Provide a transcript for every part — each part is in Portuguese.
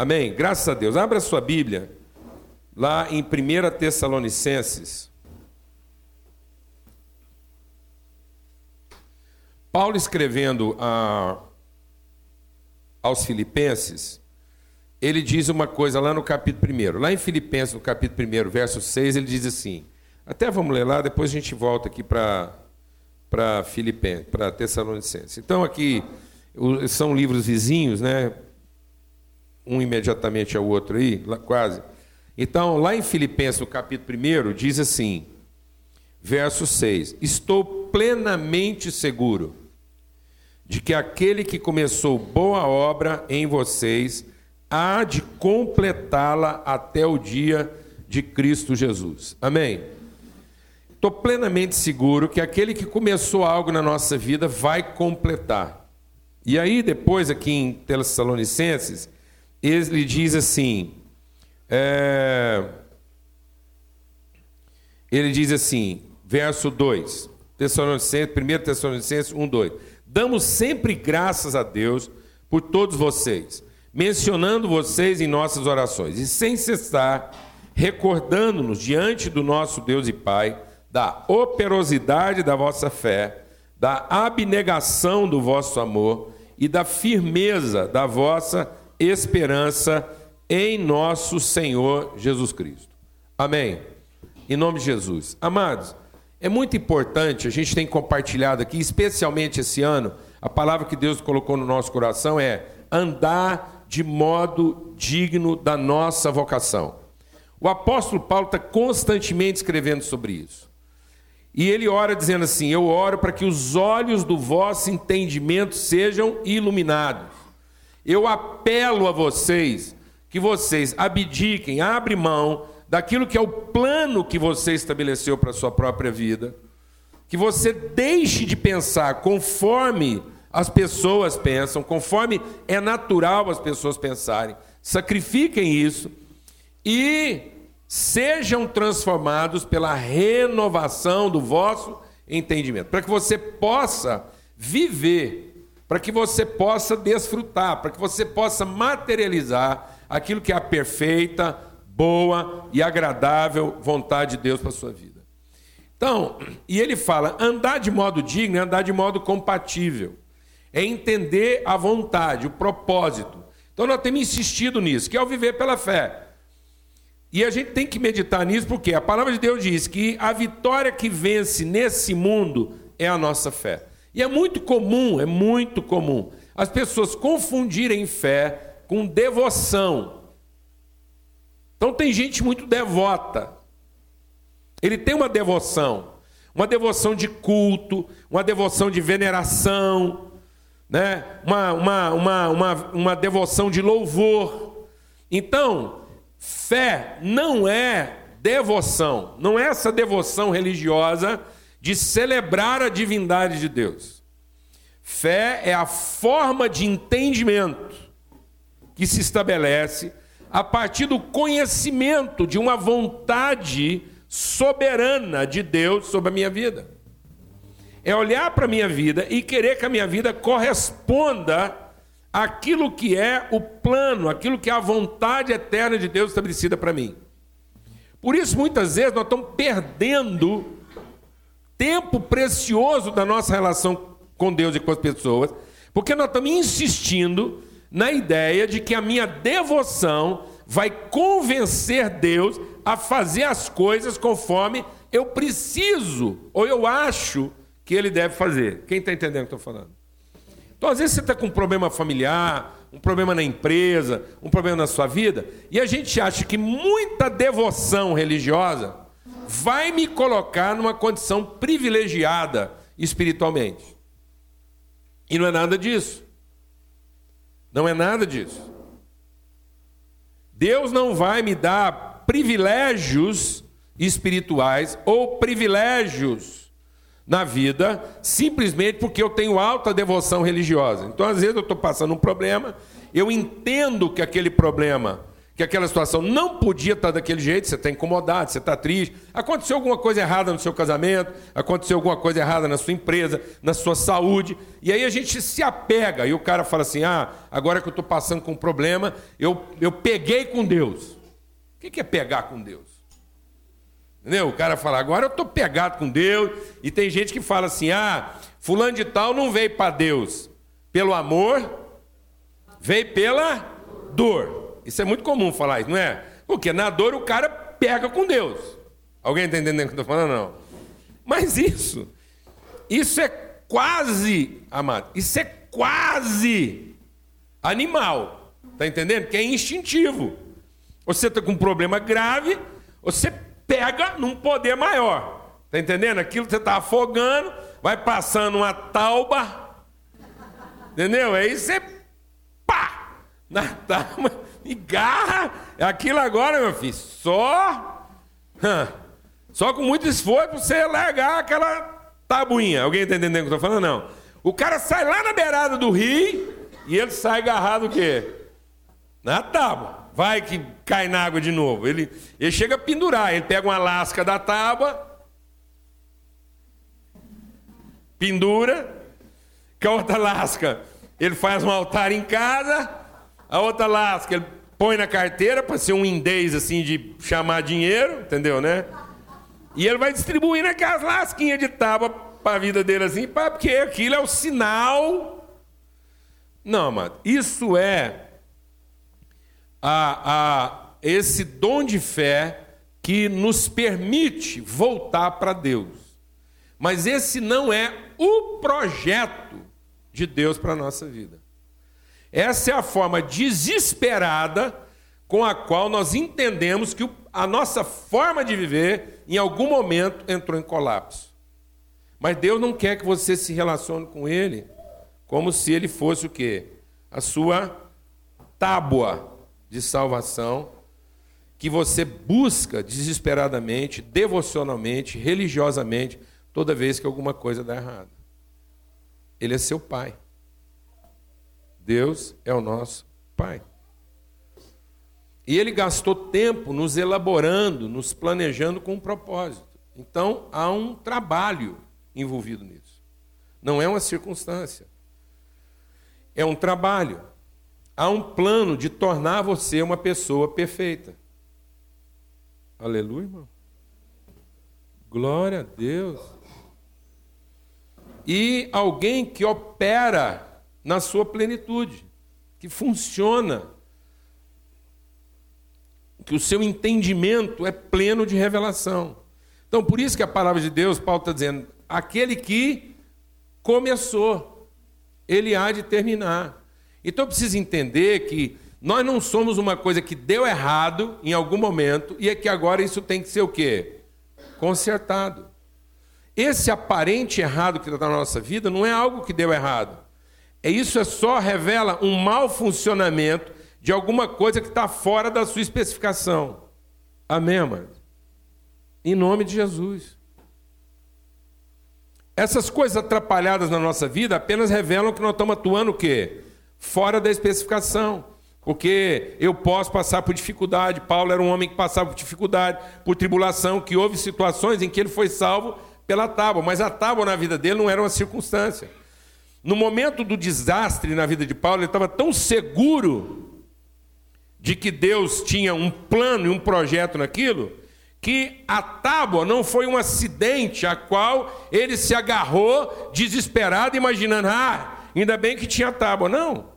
Amém? Graças a Deus. Abra sua Bíblia lá em 1 Tessalonicenses. Paulo escrevendo a, aos Filipenses, ele diz uma coisa lá no capítulo 1. Lá em Filipenses, no capítulo 1, verso 6, ele diz assim: até vamos ler lá, depois a gente volta aqui para para Filipenses, para Tessalonicenses. Então aqui são livros vizinhos, né? Um imediatamente ao outro aí, quase. Então, lá em Filipenses, no capítulo 1, diz assim, verso 6: Estou plenamente seguro de que aquele que começou boa obra em vocês há de completá-la até o dia de Cristo Jesus. Amém? Estou plenamente seguro que aquele que começou algo na nossa vida vai completar. E aí, depois, aqui em Tessalonicenses, ele diz assim: é, ele diz assim, verso 2, Tessalonicenses, 1 Tessalonicenses 1, 2: Damos sempre graças a Deus por todos vocês, mencionando vocês em nossas orações, e sem cessar, recordando-nos diante do nosso Deus e Pai da operosidade da vossa fé, da abnegação do vosso amor e da firmeza da vossa esperança em nosso Senhor Jesus Cristo. Amém. Em nome de Jesus. Amados, é muito importante, a gente tem compartilhado aqui, especialmente esse ano, a palavra que Deus colocou no nosso coração é andar de modo digno da nossa vocação. O apóstolo Paulo está constantemente escrevendo sobre isso. E ele ora dizendo assim: Eu oro para que os olhos do vosso entendimento sejam iluminados. Eu apelo a vocês que vocês abdiquem, abrem mão daquilo que é o plano que você estabeleceu para a sua própria vida. Que você deixe de pensar conforme as pessoas pensam, conforme é natural as pessoas pensarem. Sacrifiquem isso e sejam transformados pela renovação do vosso entendimento, para que você possa viver, para que você possa desfrutar, para que você possa materializar aquilo que é a perfeita, boa e agradável vontade de Deus para a sua vida. Então, e ele fala: andar de modo digno é andar de modo compatível, é entender a vontade, o propósito. Então, nós temos insistido nisso, que é o viver pela fé. E a gente tem que meditar nisso porque a palavra de Deus diz que a vitória que vence nesse mundo é a nossa fé. E é muito comum, é muito comum, as pessoas confundirem fé com devoção. Então tem gente muito devota. Ele tem uma devoção, uma devoção de culto, uma devoção de veneração, né? uma, uma, uma, uma, uma devoção de louvor. Então, Fé não é devoção, não é essa devoção religiosa de celebrar a divindade de Deus. Fé é a forma de entendimento que se estabelece a partir do conhecimento de uma vontade soberana de Deus sobre a minha vida. É olhar para a minha vida e querer que a minha vida corresponda aquilo que é o plano, aquilo que é a vontade eterna de Deus estabelecida para mim. Por isso, muitas vezes, nós estamos perdendo tempo precioso da nossa relação com Deus e com as pessoas, porque nós estamos insistindo na ideia de que a minha devoção vai convencer Deus a fazer as coisas conforme eu preciso ou eu acho que Ele deve fazer. Quem está entendendo o que eu estou falando? Então, às vezes, você está com um problema familiar, um problema na empresa, um problema na sua vida, e a gente acha que muita devoção religiosa vai me colocar numa condição privilegiada espiritualmente. E não é nada disso. Não é nada disso. Deus não vai me dar privilégios espirituais ou privilégios na vida, simplesmente porque eu tenho alta devoção religiosa. Então, às vezes, eu estou passando um problema, eu entendo que aquele problema, que aquela situação não podia estar daquele jeito, você está incomodado, você está triste, aconteceu alguma coisa errada no seu casamento, aconteceu alguma coisa errada na sua empresa, na sua saúde, e aí a gente se apega, e o cara fala assim: ah, agora que eu estou passando com um problema, eu, eu peguei com Deus. O que é pegar com Deus? Entendeu? O cara fala, agora eu estou pegado com Deus, e tem gente que fala assim: ah, fulano de tal não veio para Deus pelo amor, veio pela dor. Isso é muito comum falar isso, não é? Porque na dor o cara pega com Deus. Alguém está entendendo o que eu estou falando? Não. Mas isso, isso é quase, amado, isso é quase animal. Está entendendo? Que é instintivo. Você está com um problema grave, você pega num poder maior. Está entendendo? Aquilo que você está afogando, vai passando uma tauba. Entendeu? Aí você pá! Na tauba e garra. Aquilo agora, meu filho, só. Só com muito esforço você largar aquela tabuinha. Alguém está entendendo o que eu estou falando? Não. O cara sai lá na beirada do rio e ele sai agarrado o quê? Na tábua. Vai que cai na água de novo. Ele, ele chega a pendurar, ele pega uma lasca da tábua, pendura, com a outra lasca ele faz um altar em casa, a outra lasca, ele põe na carteira para ser um indês assim de chamar dinheiro, entendeu, né? E ele vai distribuindo aquelas lasquinhas de tábua para a vida dele assim, porque aquilo é o sinal. Não, amado, isso é a, a, esse dom de fé que nos permite voltar para Deus. Mas esse não é o projeto de Deus para a nossa vida. Essa é a forma desesperada com a qual nós entendemos que a nossa forma de viver, em algum momento, entrou em colapso. Mas Deus não quer que você se relacione com Ele como se Ele fosse o quê? A sua tábua de salvação que você busca desesperadamente, devocionalmente, religiosamente, toda vez que alguma coisa dá errado. Ele é seu pai. Deus é o nosso Pai. E ele gastou tempo nos elaborando, nos planejando com um propósito. Então há um trabalho envolvido nisso. Não é uma circunstância. É um trabalho. Há um plano de tornar você uma pessoa perfeita. Aleluia, irmão. Glória a Deus. E alguém que opera na sua plenitude, que funciona, que o seu entendimento é pleno de revelação. Então, por isso que a palavra de Deus, Paulo está dizendo: aquele que começou, ele há de terminar. Então, eu preciso entender que nós não somos uma coisa que deu errado em algum momento e é que agora isso tem que ser o quê? Consertado. Esse aparente errado que está na nossa vida não é algo que deu errado. É isso é só revela um mau funcionamento de alguma coisa que está fora da sua especificação. Amém, mano? Em nome de Jesus. Essas coisas atrapalhadas na nossa vida apenas revelam que nós estamos atuando o quê? Fora da especificação. Porque eu posso passar por dificuldade. Paulo era um homem que passava por dificuldade, por tribulação, que houve situações em que ele foi salvo pela tábua, mas a tábua na vida dele não era uma circunstância. No momento do desastre na vida de Paulo, ele estava tão seguro de que Deus tinha um plano e um projeto naquilo, que a tábua não foi um acidente a qual ele se agarrou desesperado, imaginando, ah, ainda bem que tinha tábua. Não.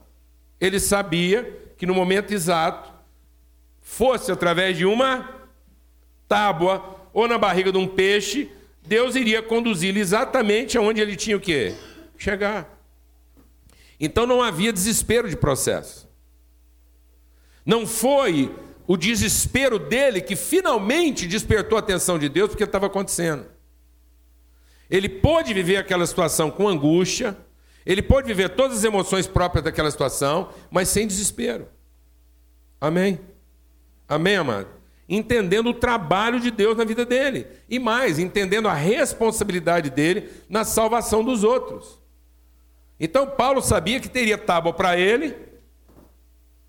Ele sabia que no momento exato, fosse através de uma tábua ou na barriga de um peixe, Deus iria conduzi-lo exatamente aonde ele tinha o quê? Chegar. Então não havia desespero de processo. Não foi o desespero dele que finalmente despertou a atenção de Deus porque estava acontecendo. Ele pôde viver aquela situação com angústia, ele pôde viver todas as emoções próprias daquela situação, mas sem desespero. Amém? Amém, amado? Entendendo o trabalho de Deus na vida dele. E mais, entendendo a responsabilidade dele na salvação dos outros. Então Paulo sabia que teria tábua para ele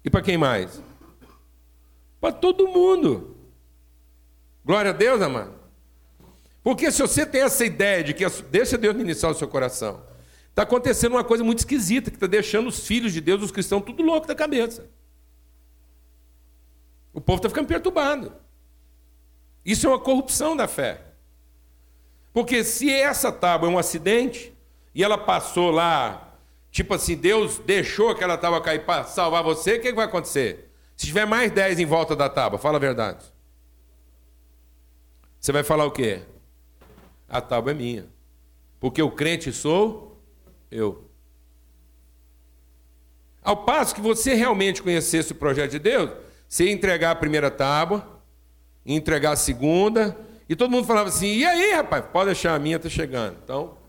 e para quem mais? Para todo mundo. Glória a Deus, amado. Porque se você tem essa ideia de que deixa Deus ministrar o seu coração, está acontecendo uma coisa muito esquisita que está deixando os filhos de Deus, os cristãos, tudo louco da cabeça. O povo está ficando perturbado. Isso é uma corrupção da fé. Porque se essa tábua é um acidente e ela passou lá, tipo assim, Deus deixou aquela tábua cair para salvar você, o que, que vai acontecer? Se tiver mais dez em volta da tábua, fala a verdade. Você vai falar o quê? a tábua é minha. Porque o crente sou eu. Ao passo que você realmente conhecesse o projeto de Deus, você ia entregar a primeira tábua, entregar a segunda, e todo mundo falava assim: e aí, rapaz, pode deixar a minha, está chegando. Então.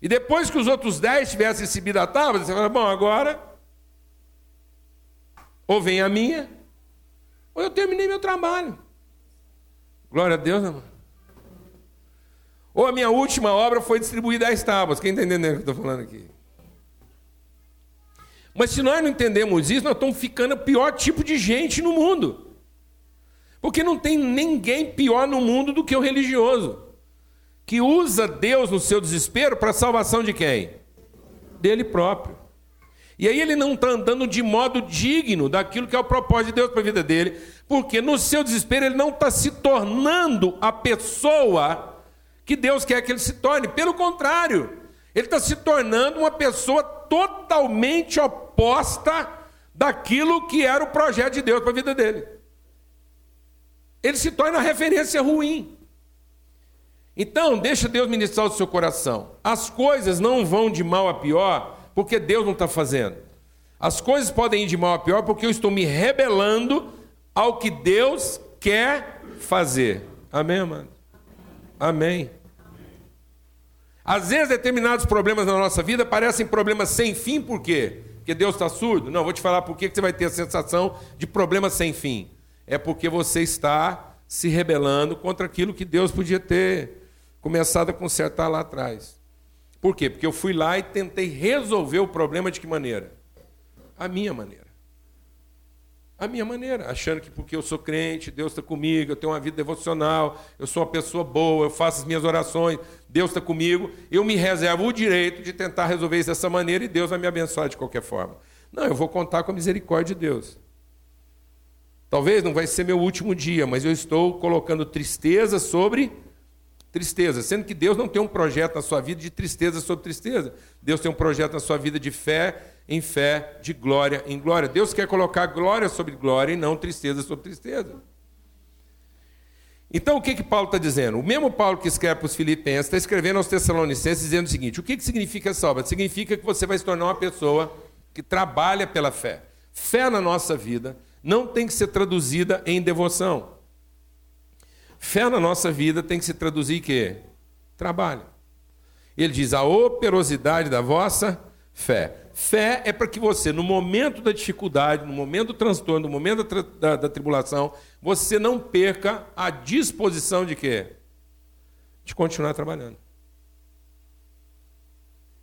E depois que os outros dez tivessem recebido a tábua, você fala: bom, agora. Ou vem a minha, ou eu terminei meu trabalho. Glória a Deus, amor. Ou a minha última obra foi distribuir 10 tábuas. Quem está entendendo o que eu estou falando aqui? Mas se nós não entendemos isso, nós estamos ficando o pior tipo de gente no mundo. Porque não tem ninguém pior no mundo do que o religioso, que usa Deus no seu desespero para a salvação de quem? Dele próprio. E aí ele não está andando de modo digno daquilo que é o propósito de Deus para a vida dele, porque no seu desespero ele não está se tornando a pessoa que Deus quer que ele se torne. Pelo contrário, ele está se tornando uma pessoa totalmente oposta daquilo que era o projeto de Deus para a vida dele. Ele se torna referência ruim. Então, deixa Deus ministrar o seu coração. As coisas não vão de mal a pior porque Deus não está fazendo. As coisas podem ir de mal a pior porque eu estou me rebelando ao que Deus quer fazer. Amém, mano? Amém. Às vezes, determinados problemas na nossa vida parecem problemas sem fim, por quê? Porque Deus está surdo? Não, vou te falar por que você vai ter a sensação de problemas sem fim. É porque você está se rebelando contra aquilo que Deus podia ter começado a consertar lá atrás. Por quê? Porque eu fui lá e tentei resolver o problema de que maneira? A minha maneira. A minha maneira, achando que porque eu sou crente, Deus está comigo, eu tenho uma vida devocional, eu sou uma pessoa boa, eu faço as minhas orações, Deus está comigo, eu me reservo o direito de tentar resolver isso dessa maneira e Deus vai me abençoar de qualquer forma. Não, eu vou contar com a misericórdia de Deus. Talvez não vai ser meu último dia, mas eu estou colocando tristeza sobre tristeza, sendo que Deus não tem um projeto na sua vida de tristeza sobre tristeza. Deus tem um projeto na sua vida de fé em fé, de glória em glória. Deus quer colocar glória sobre glória e não tristeza sobre tristeza. Então, o que, que Paulo está dizendo? O mesmo Paulo que escreve para os Filipenses está escrevendo aos Tessalonicenses dizendo o seguinte: o que, que significa obra? Significa que você vai se tornar uma pessoa que trabalha pela fé. Fé na nossa vida não tem que ser traduzida em devoção. Fé na nossa vida tem que se traduzir em quê? Trabalho. Ele diz: a operosidade da vossa fé. Fé é para que você, no momento da dificuldade, no momento do transtorno, no momento da, da, da tribulação, você não perca a disposição de quê? De continuar trabalhando.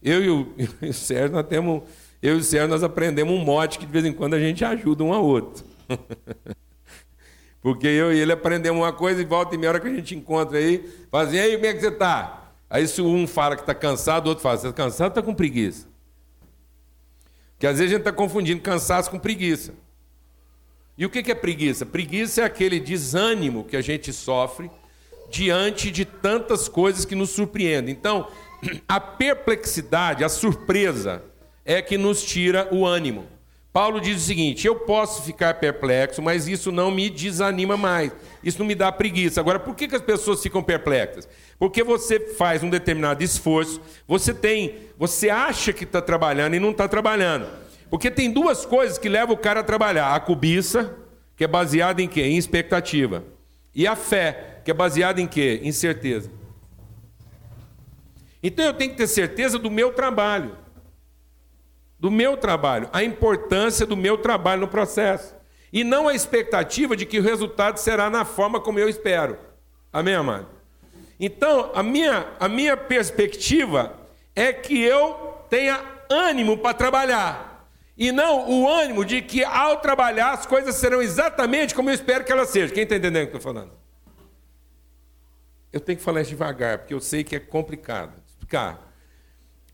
Eu e o, e o Sérgio, nós temos. Eu e o Sérgio, nós aprendemos um mote que de vez em quando a gente ajuda um ao outro. Porque eu e ele aprendemos uma coisa e volta e meia hora que a gente encontra aí, fala assim, aí, como é que você está? Aí se um fala que está cansado, o outro fala, você está cansado está com preguiça? Porque às vezes a gente está confundindo cansaço com preguiça. E o que é preguiça? Preguiça é aquele desânimo que a gente sofre diante de tantas coisas que nos surpreendem. Então, a perplexidade, a surpresa, é que nos tira o ânimo. Paulo diz o seguinte: eu posso ficar perplexo, mas isso não me desanima mais, isso não me dá preguiça. Agora, por que, que as pessoas ficam perplexas? Porque você faz um determinado esforço, você tem, você acha que está trabalhando e não está trabalhando. Porque tem duas coisas que levam o cara a trabalhar: a cobiça, que é baseada em quê? Em expectativa, e a fé, que é baseada em quê? Em certeza. Então eu tenho que ter certeza do meu trabalho do meu trabalho, a importância do meu trabalho no processo. E não a expectativa de que o resultado será na forma como eu espero. Amém, amado? Então, a minha, a minha perspectiva é que eu tenha ânimo para trabalhar. E não o ânimo de que ao trabalhar as coisas serão exatamente como eu espero que elas sejam. Quem está entendendo o que eu estou falando? Eu tenho que falar devagar, porque eu sei que é complicado. Explicar.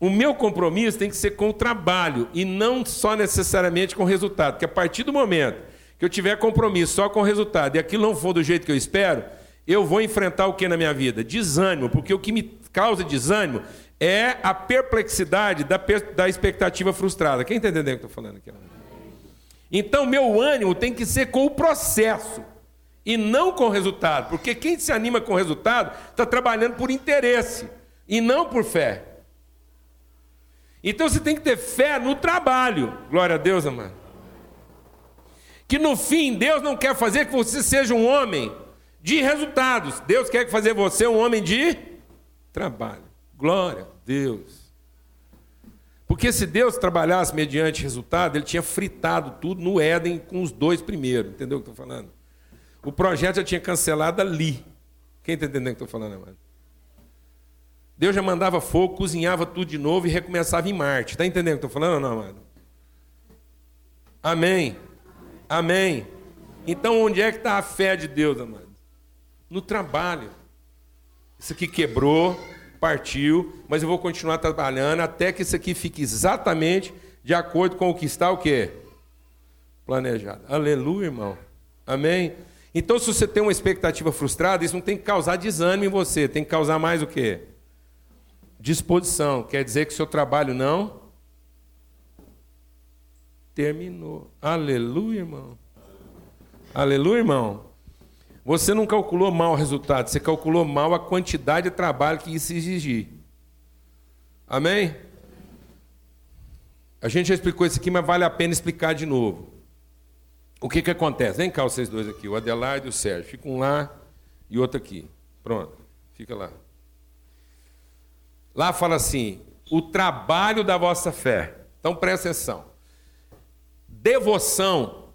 O meu compromisso tem que ser com o trabalho e não só necessariamente com o resultado. Porque a partir do momento que eu tiver compromisso só com o resultado e aquilo não for do jeito que eu espero, eu vou enfrentar o que na minha vida? Desânimo, porque o que me causa desânimo é a perplexidade da, da expectativa frustrada. Quem está entendendo o que eu estou falando aqui? Então, meu ânimo tem que ser com o processo e não com o resultado, porque quem se anima com o resultado está trabalhando por interesse e não por fé. Então você tem que ter fé no trabalho. Glória a Deus, amado. Que no fim Deus não quer fazer que você seja um homem de resultados. Deus quer fazer você um homem de trabalho. Glória a Deus. Porque se Deus trabalhasse mediante resultado, ele tinha fritado tudo no Éden com os dois primeiros. Entendeu o que eu estou falando? O projeto já tinha cancelado ali. Quem está entendendo o que eu estou falando, amado? Deus já mandava fogo, cozinhava tudo de novo e recomeçava em Marte. Está entendendo o que eu estou falando não, amado? Amém. Amém. Então, onde é que está a fé de Deus, amado? No trabalho. Isso aqui quebrou, partiu, mas eu vou continuar trabalhando até que isso aqui fique exatamente de acordo com o que está o quê? Planejado. Aleluia, irmão. Amém? Então, se você tem uma expectativa frustrada, isso não tem que causar desânimo em você, tem que causar mais o quê? Disposição. Quer dizer que o seu trabalho não terminou. Aleluia, irmão. Aleluia, irmão. Você não calculou mal o resultado, você calculou mal a quantidade de trabalho que isso exigir. Amém? A gente já explicou isso aqui, mas vale a pena explicar de novo. O que, que acontece? Vem cá vocês dois aqui, o Adelaide e o Sérgio. Fica um lá e outro aqui. Pronto, fica lá. Lá fala assim: o trabalho da vossa fé. Então presta atenção. Devoção,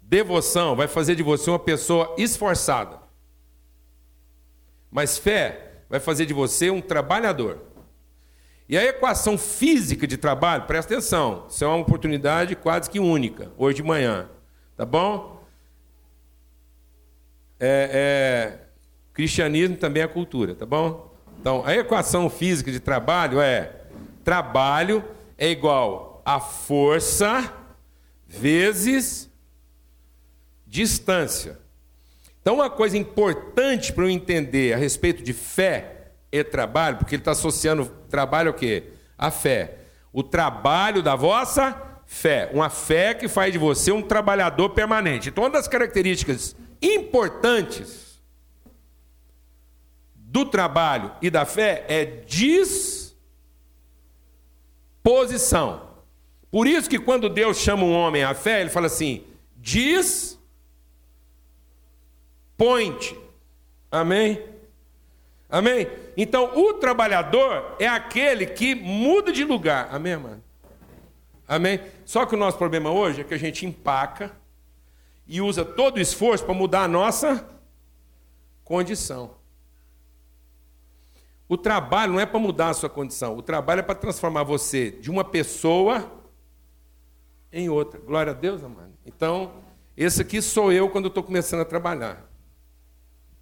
devoção vai fazer de você uma pessoa esforçada. Mas fé vai fazer de você um trabalhador. E a equação física de trabalho, presta atenção, isso é uma oportunidade quase que única, hoje de manhã. Tá bom? É, é, cristianismo também é cultura, tá bom? Então, a equação física de trabalho é: trabalho é igual a força vezes distância. Então, uma coisa importante para eu entender a respeito de fé e trabalho, porque ele está associando trabalho ao quê? A fé. O trabalho da vossa fé. Uma fé que faz de você um trabalhador permanente. Então, uma das características importantes do trabalho e da fé é disposição. Por isso que quando Deus chama um homem à fé, ele fala assim: diz point. Amém? Amém? Então, o trabalhador é aquele que muda de lugar. Amém, mano? Amém? Só que o nosso problema hoje é que a gente empaca e usa todo o esforço para mudar a nossa condição. O trabalho não é para mudar a sua condição, o trabalho é para transformar você de uma pessoa em outra. Glória a Deus, amado. Então, esse aqui sou eu quando estou começando a trabalhar.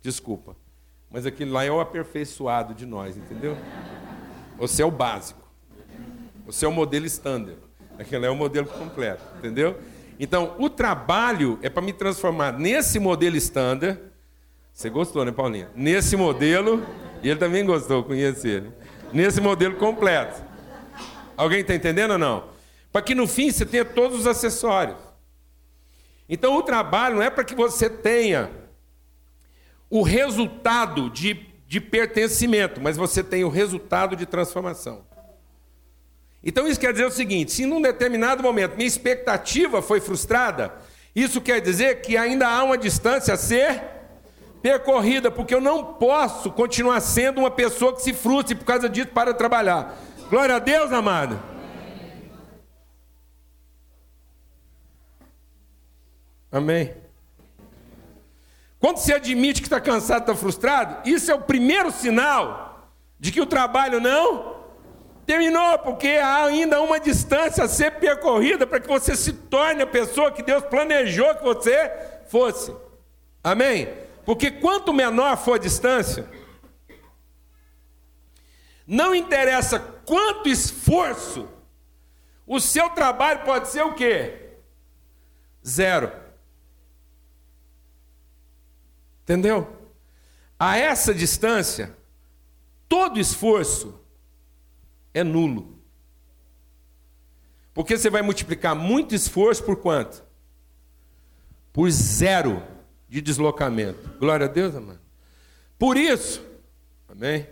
Desculpa. Mas aquele lá é o aperfeiçoado de nós, entendeu? Você é o básico. Você é o modelo standard. Aquele é o modelo completo, entendeu? Então, o trabalho é para me transformar nesse modelo standard. Você gostou, né, Paulinha? Nesse modelo ele também gostou, conhecer ele. Nesse modelo completo. Alguém está entendendo ou não? Para que no fim você tenha todos os acessórios. Então o trabalho não é para que você tenha o resultado de, de pertencimento, mas você tem o resultado de transformação. Então isso quer dizer o seguinte: se num determinado momento minha expectativa foi frustrada, isso quer dizer que ainda há uma distância a ser percorrida, porque eu não posso continuar sendo uma pessoa que se frustre por causa disso para trabalhar. Glória a Deus, amado. Amém. Quando você admite que está cansado, está frustrado, isso é o primeiro sinal de que o trabalho não Terminou, porque há ainda uma distância a ser percorrida para que você se torne a pessoa que Deus planejou que você fosse. Amém? Porque quanto menor for a distância, não interessa quanto esforço, o seu trabalho pode ser o quê? Zero. Entendeu? A essa distância, todo esforço é nulo. Porque você vai multiplicar muito esforço por quanto? Por zero de deslocamento. Glória a Deus, amado. Por isso, amém?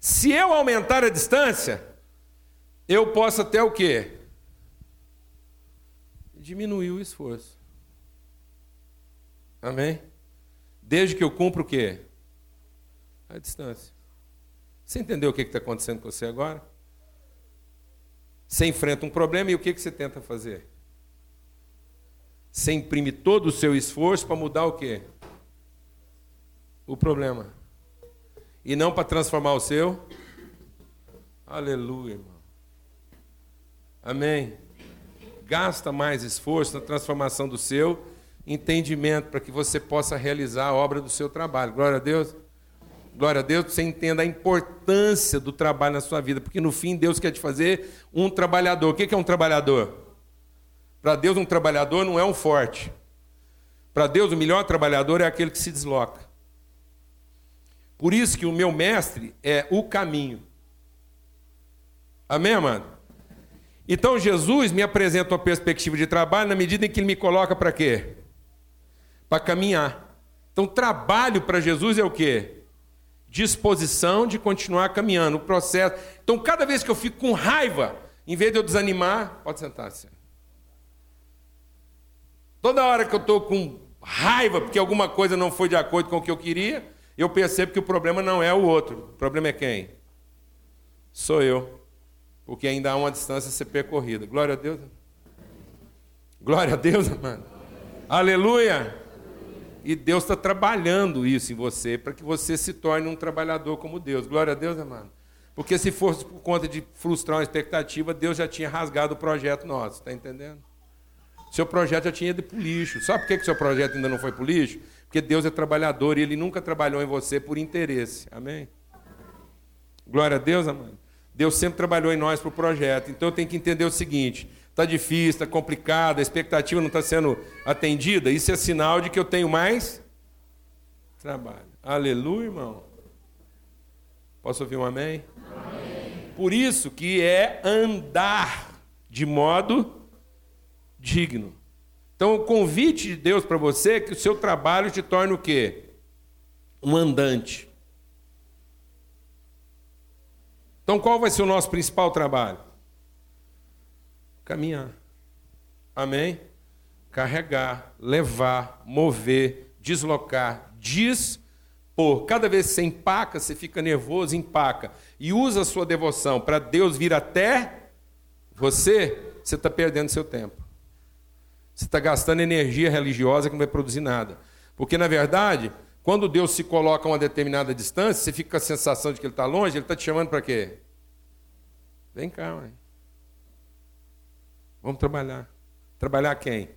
Se eu aumentar a distância, eu posso até o quê? Diminuir o esforço. Amém? Desde que eu cumpra o quê? A distância. Você entendeu o que está acontecendo com você agora? Você enfrenta um problema e o que, que você tenta fazer? Você imprime todo o seu esforço para mudar o quê? O problema. E não para transformar o seu. Aleluia, irmão. Amém. Gasta mais esforço na transformação do seu entendimento para que você possa realizar a obra do seu trabalho. Glória a Deus. Glória a Deus, você entenda a importância do trabalho na sua vida, porque no fim Deus quer te fazer um trabalhador. O que é um trabalhador? Para Deus, um trabalhador não é um forte. Para Deus, o melhor trabalhador é aquele que se desloca. Por isso que o meu mestre é o caminho. Amém, amado? Então Jesus me apresenta uma perspectiva de trabalho na medida em que ele me coloca para quê? Para caminhar. Então, trabalho para Jesus é o quê? disposição de continuar caminhando, o processo. Então, cada vez que eu fico com raiva, em vez de eu desanimar, pode sentar-se. Toda hora que eu estou com raiva porque alguma coisa não foi de acordo com o que eu queria, eu percebo que o problema não é o outro. O problema é quem? Sou eu. Porque ainda há uma distância a ser percorrida. Glória a Deus. Glória a Deus, mano. Aleluia. E Deus está trabalhando isso em você para que você se torne um trabalhador como Deus. Glória a Deus, amado. Porque se fosse por conta de frustrar uma expectativa, Deus já tinha rasgado o projeto nosso, está entendendo? Seu projeto já tinha ido para o lixo. Sabe por que, que seu projeto ainda não foi para o lixo? Porque Deus é trabalhador e Ele nunca trabalhou em você por interesse. Amém? Glória a Deus, amado. Deus sempre trabalhou em nós para o projeto. Então eu tenho que entender o seguinte: está difícil, está complicado, a expectativa não está sendo atendida, isso é sinal de que eu tenho mais trabalho. Aleluia, irmão. Posso ouvir um amém? amém? Por isso que é andar de modo digno. Então, o convite de Deus para você é que o seu trabalho te torne o quê? Um andante. Então, qual vai ser o nosso principal trabalho? caminhar. Amém? Carregar, levar, mover, deslocar, dispor. Cada vez que você empaca, você fica nervoso, empaca. E usa a sua devoção para Deus vir até você, você está perdendo seu tempo. Você está gastando energia religiosa que não vai produzir nada. Porque, na verdade, quando Deus se coloca a uma determinada distância, você fica com a sensação de que Ele está longe, Ele está te chamando para quê? Vem cá, mãe. Vamos trabalhar. Trabalhar quem?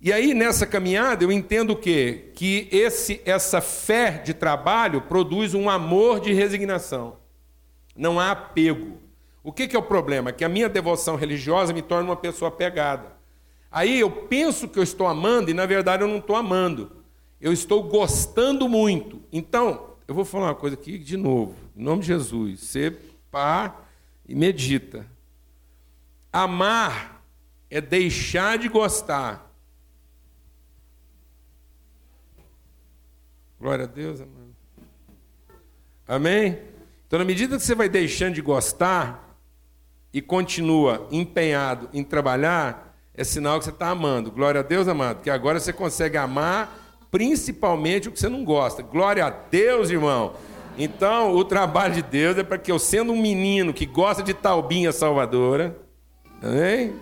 E aí nessa caminhada eu entendo o quê? Que esse essa fé de trabalho produz um amor de resignação. Não há apego. O que, que é o problema? Que a minha devoção religiosa me torna uma pessoa apegada. Aí eu penso que eu estou amando e na verdade eu não estou amando. Eu estou gostando muito. Então, eu vou falar uma coisa aqui de novo, em nome de Jesus. Você pá e medita. Amar é deixar de gostar. Glória a Deus. Amém? Então, na medida que você vai deixando de gostar e continua empenhado em trabalhar, é sinal que você está amando. Glória a Deus, amado. Que agora você consegue amar principalmente o que você não gosta. Glória a Deus, irmão. Então, o trabalho de Deus é para que eu, sendo um menino que gosta de talbinha salvadora, Amém?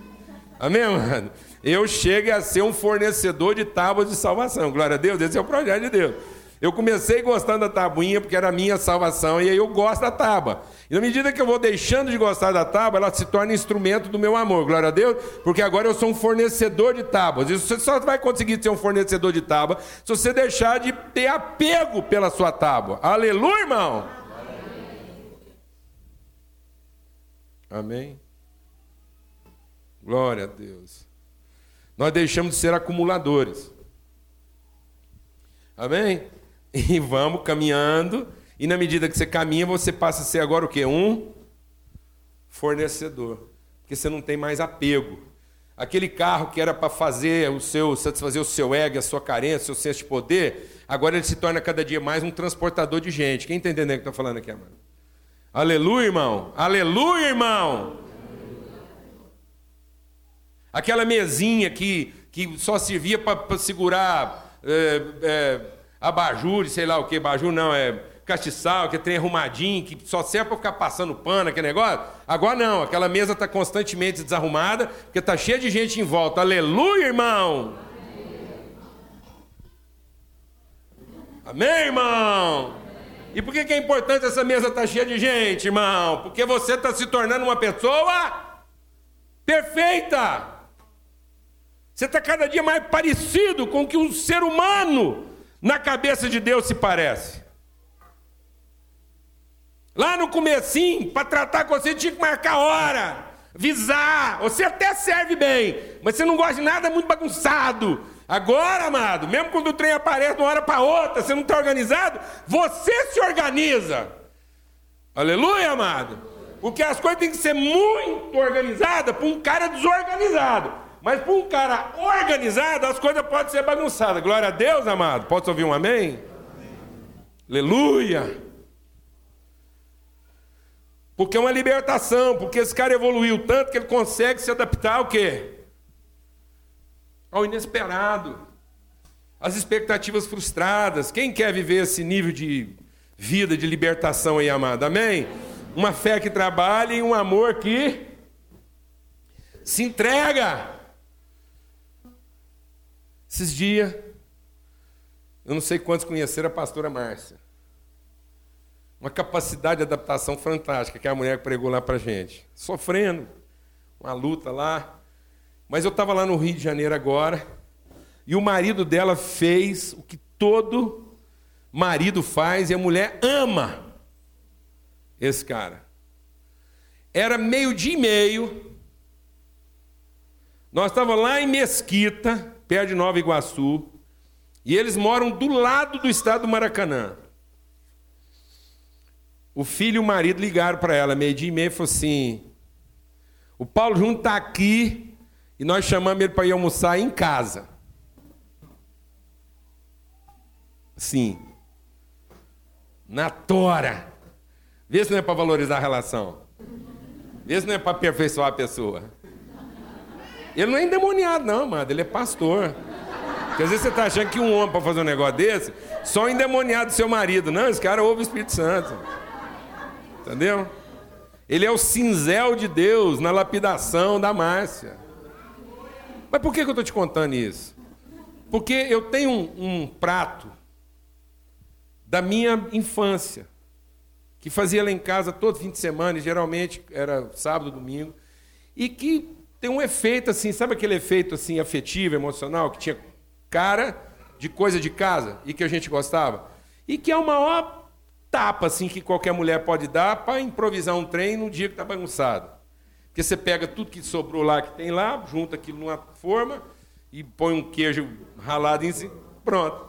Amém, mano? Eu chegue a ser um fornecedor de tábuas de salvação. Glória a Deus, esse é o projeto de Deus. Eu comecei gostando da tabuinha porque era a minha salvação, e aí eu gosto da tábua. E na medida que eu vou deixando de gostar da tábua, ela se torna instrumento do meu amor, glória a Deus, porque agora eu sou um fornecedor de tábuas. E você só vai conseguir ser um fornecedor de tábua se você deixar de ter apego pela sua tábua. Aleluia, irmão! Amém? Glória a Deus. Nós deixamos de ser acumuladores. Amém? E vamos caminhando, e na medida que você caminha, você passa a ser agora o quê? Um fornecedor. Porque você não tem mais apego. Aquele carro que era para fazer o seu, satisfazer o seu ego, a sua carência, o seu senso de poder, agora ele se torna cada dia mais um transportador de gente. Quem está entendendo o que eu estou falando aqui, amado? Aleluia, irmão. Aleluia, irmão. Aquela mesinha que, que só servia para segurar é, é, abajur, sei lá o que, abajur não, é castiçal, que é trem arrumadinho, que só serve para ficar passando pano, aquele negócio. Agora não, aquela mesa está constantemente desarrumada, porque está cheia de gente em volta. Aleluia, irmão! Amém, irmão? E por que, que é importante essa mesa estar tá cheia de gente, irmão? Porque você está se tornando uma pessoa perfeita. Você está cada dia mais parecido com que um ser humano na cabeça de Deus se parece. Lá no comecinho, para tratar com você, tinha que marcar hora, visar. Você até serve bem, mas você não gosta de nada muito bagunçado. Agora, amado, mesmo quando o trem aparece de uma hora para outra, você não está organizado, você se organiza. Aleluia, amado. Porque as coisas têm que ser muito organizadas para um cara desorganizado. Mas para um cara organizado, as coisas podem ser bagunçadas. Glória a Deus, amado. Pode ouvir um amém? amém? Aleluia. Porque é uma libertação, porque esse cara evoluiu tanto que ele consegue se adaptar ao quê? ao inesperado, às expectativas frustradas. Quem quer viver esse nível de vida, de libertação aí, amado? Amém? Uma fé que trabalha e um amor que se entrega. Esses dias, eu não sei quantos conheceram a pastora Márcia. Uma capacidade de adaptação fantástica que a mulher pregou lá para gente. Sofrendo, uma luta lá. Mas eu estava lá no Rio de Janeiro agora, e o marido dela fez o que todo marido faz, e a mulher ama esse cara. Era meio-dia e meio, nós estávamos lá em Mesquita, perto de Nova Iguaçu, e eles moram do lado do estado do Maracanã. O filho e o marido ligaram para ela, meio-dia e meio, e falou assim: O Paulo Júnior está aqui e nós chamamos ele para ir almoçar em casa. Sim. Na tora. Vê se não é para valorizar a relação. Vê se não é para aperfeiçoar a pessoa. Ele não é endemoniado, não, mano. Ele é pastor. Porque às vezes você está achando que um homem para fazer um negócio desse, só o endemoniado do seu marido. Não, esse cara ouve o Espírito Santo. Entendeu? Ele é o cinzel de Deus na lapidação da Márcia. Mas por que, eu estou te contando isso? Porque eu tenho um, um prato da minha infância, que fazia lá em casa todo fim de semana, e geralmente era sábado, domingo, e que tem um efeito assim, sabe aquele efeito assim afetivo, emocional, que tinha cara de coisa de casa e que a gente gostava? E que é o maior tapa assim que qualquer mulher pode dar para improvisar um trem no dia que está bagunçado. Porque você pega tudo que sobrou lá, que tem lá, junta aquilo numa forma e põe um queijo ralado em cima, pronto.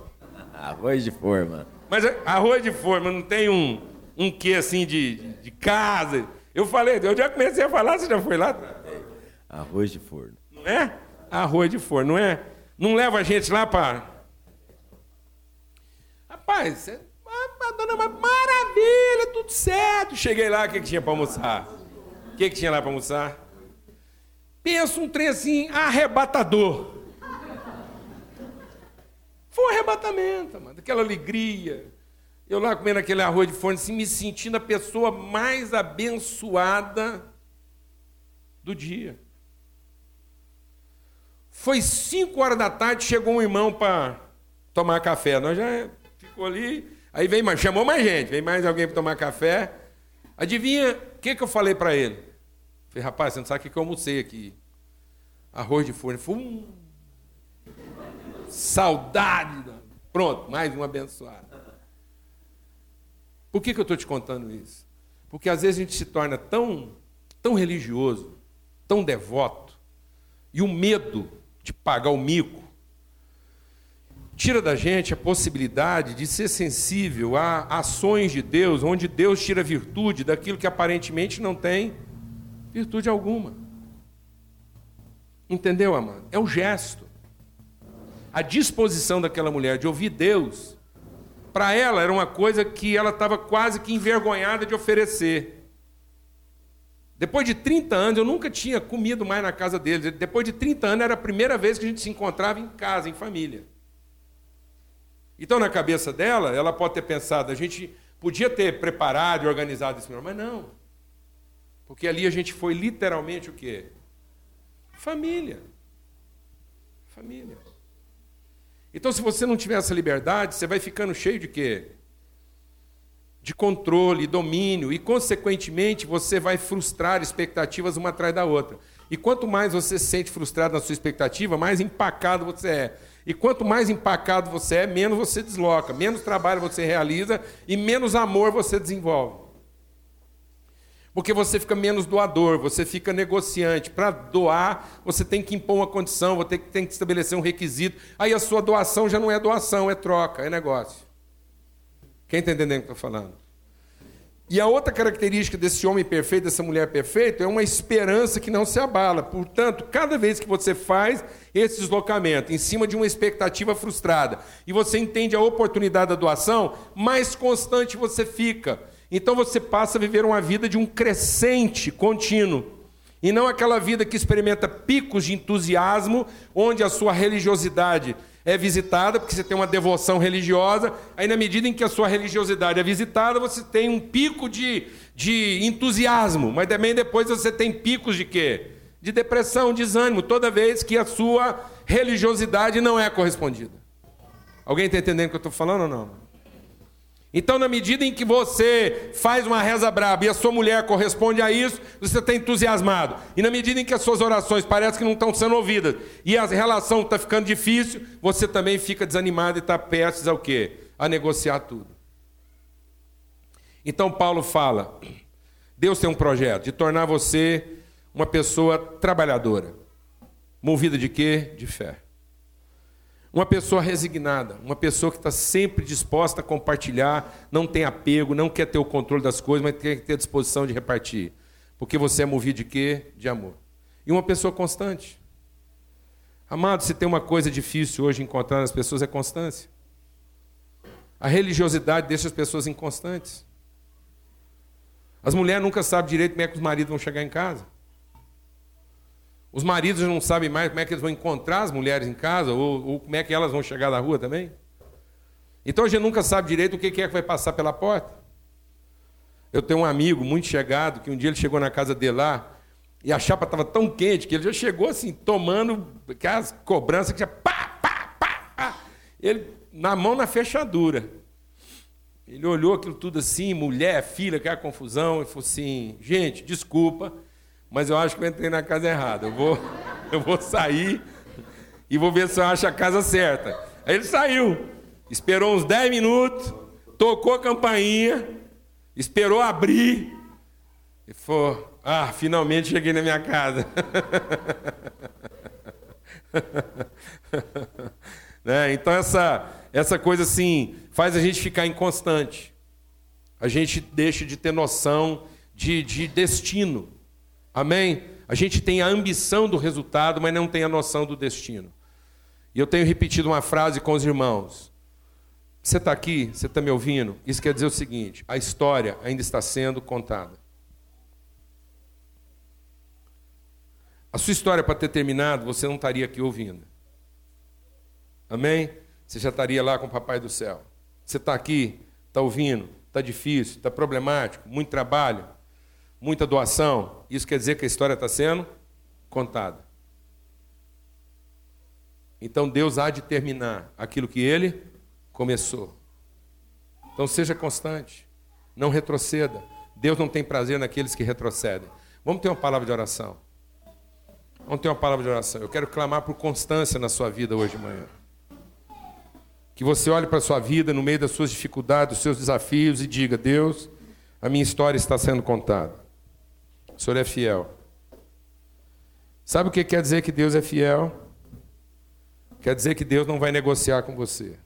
Arroz de forma. Mas é, arroz de forma não tem um, um quê assim de, de, de casa. Eu falei, eu já comecei a falar, você já foi lá? Arroz de forno. Não é? Arroz de forno, não é? Não leva a gente lá para. Rapaz, dona maravilha, tudo certo. Cheguei lá, o que, que tinha para almoçar? que, que tinha lá para almoçar? Pensa um trem assim, arrebatador. Foi um arrebatamento, mano, aquela alegria. Eu lá comendo aquele arroz de forno, assim, me sentindo a pessoa mais abençoada do dia. Foi cinco horas da tarde, chegou um irmão para tomar café. Nós já ficou ali. Aí vem mais, chamou mais gente, vem mais alguém para tomar café. Adivinha o que, que eu falei para ele? Falei, rapaz, você não sabe o que, que eu almocei aqui? Arroz de forno. Fum. Saudade. Pronto, mais um abençoado. Por que, que eu estou te contando isso? Porque às vezes a gente se torna tão, tão religioso, tão devoto, e o medo de pagar o mico tira da gente a possibilidade de ser sensível a ações de Deus, onde Deus tira virtude daquilo que aparentemente não tem virtude alguma. Entendeu, amado? É o gesto. A disposição daquela mulher de ouvir Deus, para ela era uma coisa que ela estava quase que envergonhada de oferecer. Depois de 30 anos, eu nunca tinha comido mais na casa deles. Depois de 30 anos, era a primeira vez que a gente se encontrava em casa, em família. Então, na cabeça dela, ela pode ter pensado, a gente podia ter preparado e organizado isso melhor, mas não. Porque ali a gente foi literalmente o quê? Família. Família. Então, se você não tiver essa liberdade, você vai ficando cheio de quê? De controle, domínio, e, consequentemente, você vai frustrar expectativas uma atrás da outra. E quanto mais você se sente frustrado na sua expectativa, mais empacado você é. E quanto mais empacado você é, menos você desloca, menos trabalho você realiza e menos amor você desenvolve. Porque você fica menos doador, você fica negociante. Para doar, você tem que impor uma condição, você tem que estabelecer um requisito. Aí a sua doação já não é doação, é troca, é negócio. Quem está entendendo o que eu estou falando? E a outra característica desse homem perfeito, dessa mulher perfeita, é uma esperança que não se abala. Portanto, cada vez que você faz esse deslocamento em cima de uma expectativa frustrada e você entende a oportunidade da doação, mais constante você fica. Então você passa a viver uma vida de um crescente contínuo. E não aquela vida que experimenta picos de entusiasmo, onde a sua religiosidade é visitada, porque você tem uma devoção religiosa, aí na medida em que a sua religiosidade é visitada, você tem um pico de, de entusiasmo, mas também depois você tem picos de quê? De depressão, desânimo, toda vez que a sua religiosidade não é correspondida. Alguém está entendendo o que eu estou falando ou não? Então, na medida em que você faz uma reza braba e a sua mulher corresponde a isso, você está entusiasmado. E na medida em que as suas orações parecem que não estão sendo ouvidas e a relação está ficando difícil, você também fica desanimado e está prestes ao quê? A negociar tudo. Então, Paulo fala: Deus tem um projeto de tornar você uma pessoa trabalhadora. Movida de quê? De fé. Uma pessoa resignada, uma pessoa que está sempre disposta a compartilhar, não tem apego, não quer ter o controle das coisas, mas quer ter a disposição de repartir. Porque você é movido de quê? De amor. E uma pessoa constante. Amado, se tem uma coisa difícil hoje encontrar nas pessoas é constância. A religiosidade deixa as pessoas inconstantes. As mulheres nunca sabem direito como é que os maridos vão chegar em casa. Os maridos não sabem mais como é que eles vão encontrar as mulheres em casa, ou, ou como é que elas vão chegar na rua também. Então a gente nunca sabe direito o que é que vai passar pela porta. Eu tenho um amigo muito chegado que um dia ele chegou na casa dele lá e a chapa estava tão quente que ele já chegou assim, tomando aquelas cobranças que já pá, pá, pá, pá. Ele na mão na fechadura. Ele olhou aquilo tudo assim, mulher, filha, aquela confusão, e falou assim: gente, desculpa, mas eu acho que eu entrei na casa errada. Eu vou, eu vou sair e vou ver se eu acho a casa certa. Aí ele saiu, esperou uns 10 minutos, tocou a campainha, esperou abrir e falou: Ah, finalmente cheguei na minha casa. né? Então, essa, essa coisa assim faz a gente ficar inconstante. A gente deixa de ter noção de, de destino. Amém? A gente tem a ambição do resultado, mas não tem a noção do destino. E eu tenho repetido uma frase com os irmãos. Você está aqui, você está me ouvindo? Isso quer dizer o seguinte: a história ainda está sendo contada. A sua história para ter terminado, você não estaria aqui ouvindo. Amém? Você já estaria lá com o Papai do Céu. Você está aqui, está ouvindo, está difícil, está problemático, muito trabalho, muita doação, isso quer dizer que a história está sendo contada. Então Deus há de terminar aquilo que ele começou. Então seja constante, não retroceda. Deus não tem prazer naqueles que retrocedem. Vamos ter uma palavra de oração. Vamos ter uma palavra de oração. Eu quero clamar por constância na sua vida hoje de manhã. Que você olhe para a sua vida no meio das suas dificuldades, dos seus desafios e diga: Deus, a minha história está sendo contada. O Senhor é fiel. Sabe o que quer dizer que Deus é fiel? Quer dizer que Deus não vai negociar com você.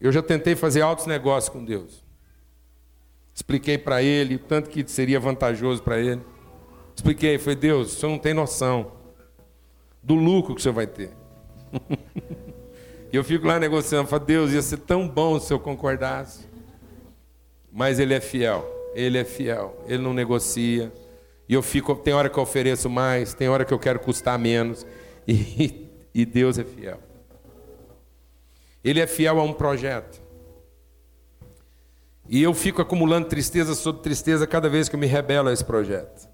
Eu já tentei fazer altos negócios com Deus. Expliquei para ele tanto que seria vantajoso para ele. Expliquei, falei, Deus, o senhor não tem noção do lucro que o senhor vai ter. e eu fico lá negociando, falo, Deus, ia ser tão bom se eu concordasse. Mas ele é fiel, ele é fiel, ele não negocia. E eu fico, tem hora que eu ofereço mais, tem hora que eu quero custar menos. E, e Deus é fiel. Ele é fiel a um projeto. E eu fico acumulando tristeza sobre tristeza cada vez que eu me rebelo a esse projeto.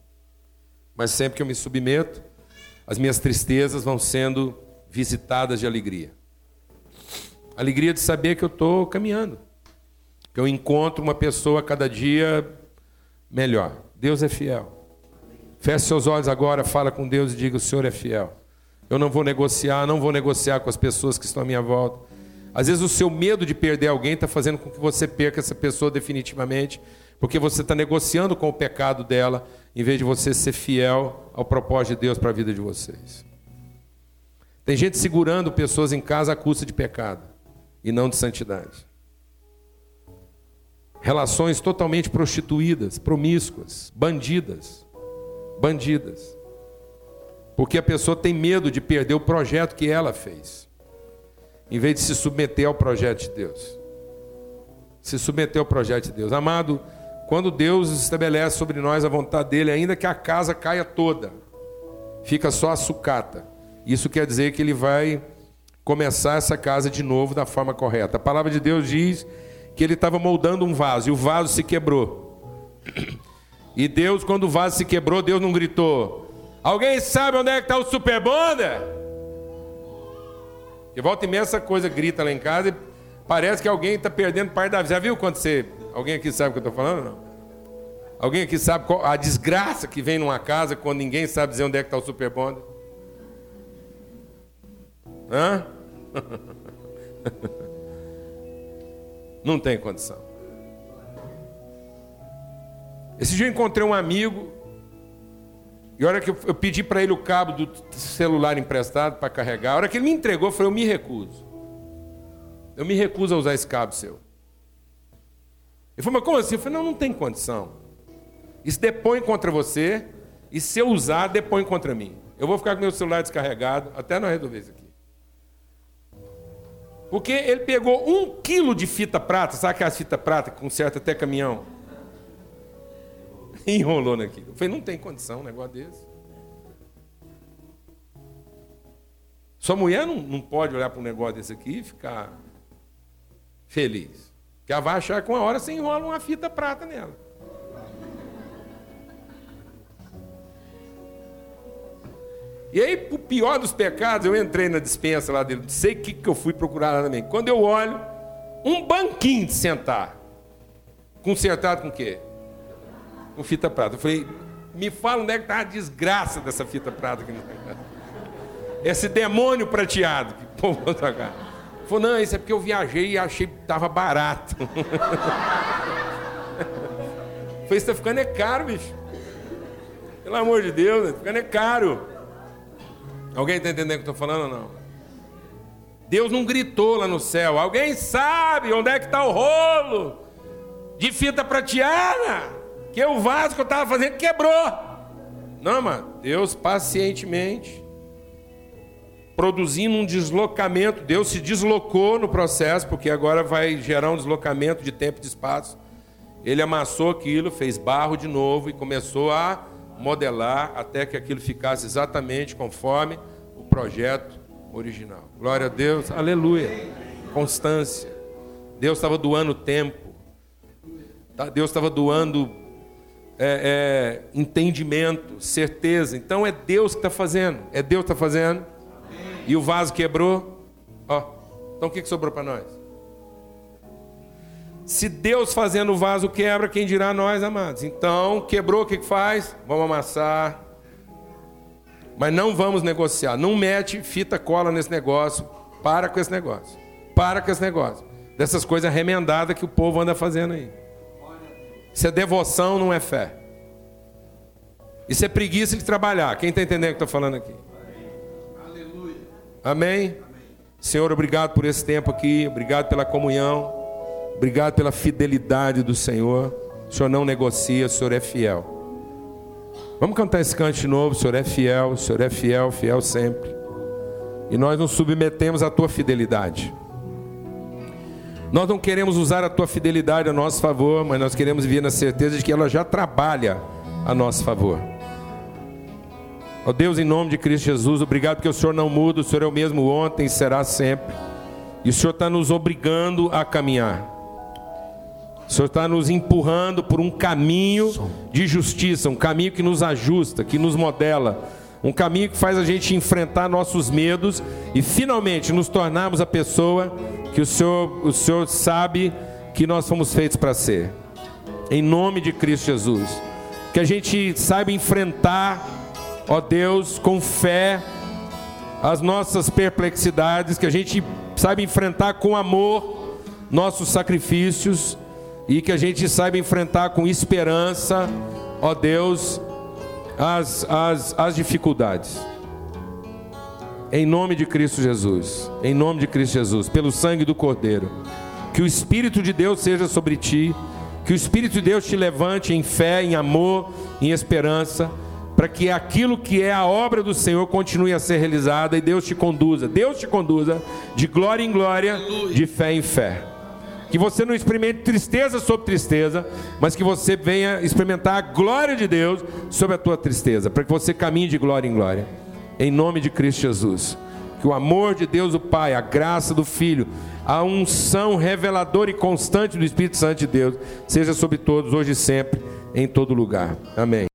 Mas sempre que eu me submeto, as minhas tristezas vão sendo visitadas de alegria. Alegria de saber que eu estou caminhando. Que eu encontro uma pessoa cada dia melhor. Deus é fiel. Feche seus olhos agora, fala com Deus e diga: O Senhor é fiel. Eu não vou negociar, não vou negociar com as pessoas que estão à minha volta. Às vezes o seu medo de perder alguém está fazendo com que você perca essa pessoa definitivamente, porque você está negociando com o pecado dela, em vez de você ser fiel ao propósito de Deus para a vida de vocês. Tem gente segurando pessoas em casa à custa de pecado e não de santidade. Relações totalmente prostituídas, promíscuas, bandidas, bandidas. Porque a pessoa tem medo de perder o projeto que ela fez, em vez de se submeter ao projeto de Deus. Se submeter ao projeto de Deus. Amado, quando Deus estabelece sobre nós a vontade dele, ainda que a casa caia toda, fica só a sucata. Isso quer dizer que ele vai começar essa casa de novo da forma correta. A palavra de Deus diz que ele estava moldando um vaso e o vaso se quebrou. E Deus, quando o vaso se quebrou, Deus não gritou: Alguém sabe onde é que está o Super Bonder? E volta essa coisa grita lá em casa e parece que alguém está perdendo parte da vida. Já viu quando você. Alguém aqui sabe o que eu estou falando? Não? Alguém aqui sabe a desgraça que vem numa casa quando ninguém sabe dizer onde é que está o Super Bonder? Hã? Não tem condição. Esse dia eu encontrei um amigo e a hora que eu, pedi para ele o cabo do celular emprestado para carregar, a hora que ele me entregou, eu falei: Eu me recuso. Eu me recuso a usar esse cabo seu. Ele falou: Mas como assim? Eu falei: Não, não tem condição. Isso depõe contra você, e se eu usar, depõe contra mim. Eu vou ficar com meu celular descarregado até nós resolver isso aqui. Porque ele pegou um quilo de fita prata, sabe aquela fita prata que conserta até caminhão? enrolou naquilo. Eu falei, não tem condição um negócio desse. Sua mulher não, não pode olhar para um negócio desse aqui e ficar feliz. Porque ela vai achar que uma hora você enrola uma fita prata nela. E aí, o pior dos pecados, eu entrei na dispensa lá dele, não sei o que, que eu fui procurar lá também. Quando eu olho, um banquinho de sentar. Consertado com o quê? com fita prata. Eu falei, me fala onde é que está a desgraça dessa fita prata aqui. Esse demônio prateado que o povo vai tocar. Falou, não, isso é porque eu viajei e achei que estava barato. Falei, isso está ficando é caro, bicho. Pelo amor de Deus, está ficando é caro. Alguém está entendendo o que eu estou falando ou não? Deus não gritou lá no céu. Alguém sabe onde é que está o rolo de fita prateada? que o vaso que eu estava fazendo quebrou. Não, mano, Deus pacientemente, produzindo um deslocamento, Deus se deslocou no processo, porque agora vai gerar um deslocamento de tempo e de espaço. Ele amassou aquilo, fez barro de novo e começou a modelar até que aquilo ficasse exatamente conforme o projeto original. Glória a Deus, aleluia. Constância. Deus estava doando tempo. Tá? Deus estava doando é, é, entendimento, certeza. Então é Deus que está fazendo. É Deus que está fazendo. E o vaso quebrou. Ó, então o que, que sobrou para nós? Se Deus fazendo o vaso quebra, quem dirá nós, amados? Então, quebrou, o que faz? Vamos amassar. Mas não vamos negociar. Não mete fita cola nesse negócio. Para com esse negócio. Para com esse negócio. Dessas coisas remendadas que o povo anda fazendo aí. Isso é devoção, não é fé. Isso é preguiça de trabalhar. Quem está entendendo o que estou falando aqui? Amém? Senhor, obrigado por esse tempo aqui. Obrigado pela comunhão. Obrigado pela fidelidade do Senhor. O Senhor não negocia, o Senhor é fiel. Vamos cantar esse canto de novo. O Senhor é fiel, o Senhor é fiel, fiel sempre. E nós nos submetemos à tua fidelidade. Nós não queremos usar a tua fidelidade a nosso favor, mas nós queremos viver na certeza de que ela já trabalha a nosso favor. Ó Deus, em nome de Cristo Jesus, obrigado porque o Senhor não muda, o Senhor é o mesmo ontem e será sempre. E o Senhor está nos obrigando a caminhar. O Senhor está nos empurrando por um caminho de justiça, um caminho que nos ajusta, que nos modela, um caminho que faz a gente enfrentar nossos medos e finalmente nos tornarmos a pessoa que o Senhor, o Senhor sabe que nós fomos feitos para ser. Em nome de Cristo Jesus. Que a gente saiba enfrentar, ó Deus, com fé, as nossas perplexidades, que a gente saiba enfrentar com amor nossos sacrifícios e que a gente saiba enfrentar com esperança, ó Deus, as, as, as dificuldades. Em nome de Cristo Jesus, em nome de Cristo Jesus, pelo sangue do Cordeiro, que o Espírito de Deus seja sobre ti, que o Espírito de Deus te levante em fé, em amor, em esperança, para que aquilo que é a obra do Senhor continue a ser realizada e Deus te conduza, Deus te conduza de glória em glória, de fé em fé. Que você não experimente tristeza sobre tristeza, mas que você venha experimentar a glória de Deus sobre a tua tristeza, para que você caminhe de glória em glória. Em nome de Cristo Jesus. Que o amor de Deus, o Pai, a graça do Filho, a unção reveladora e constante do Espírito Santo de Deus seja sobre todos, hoje e sempre, em todo lugar. Amém.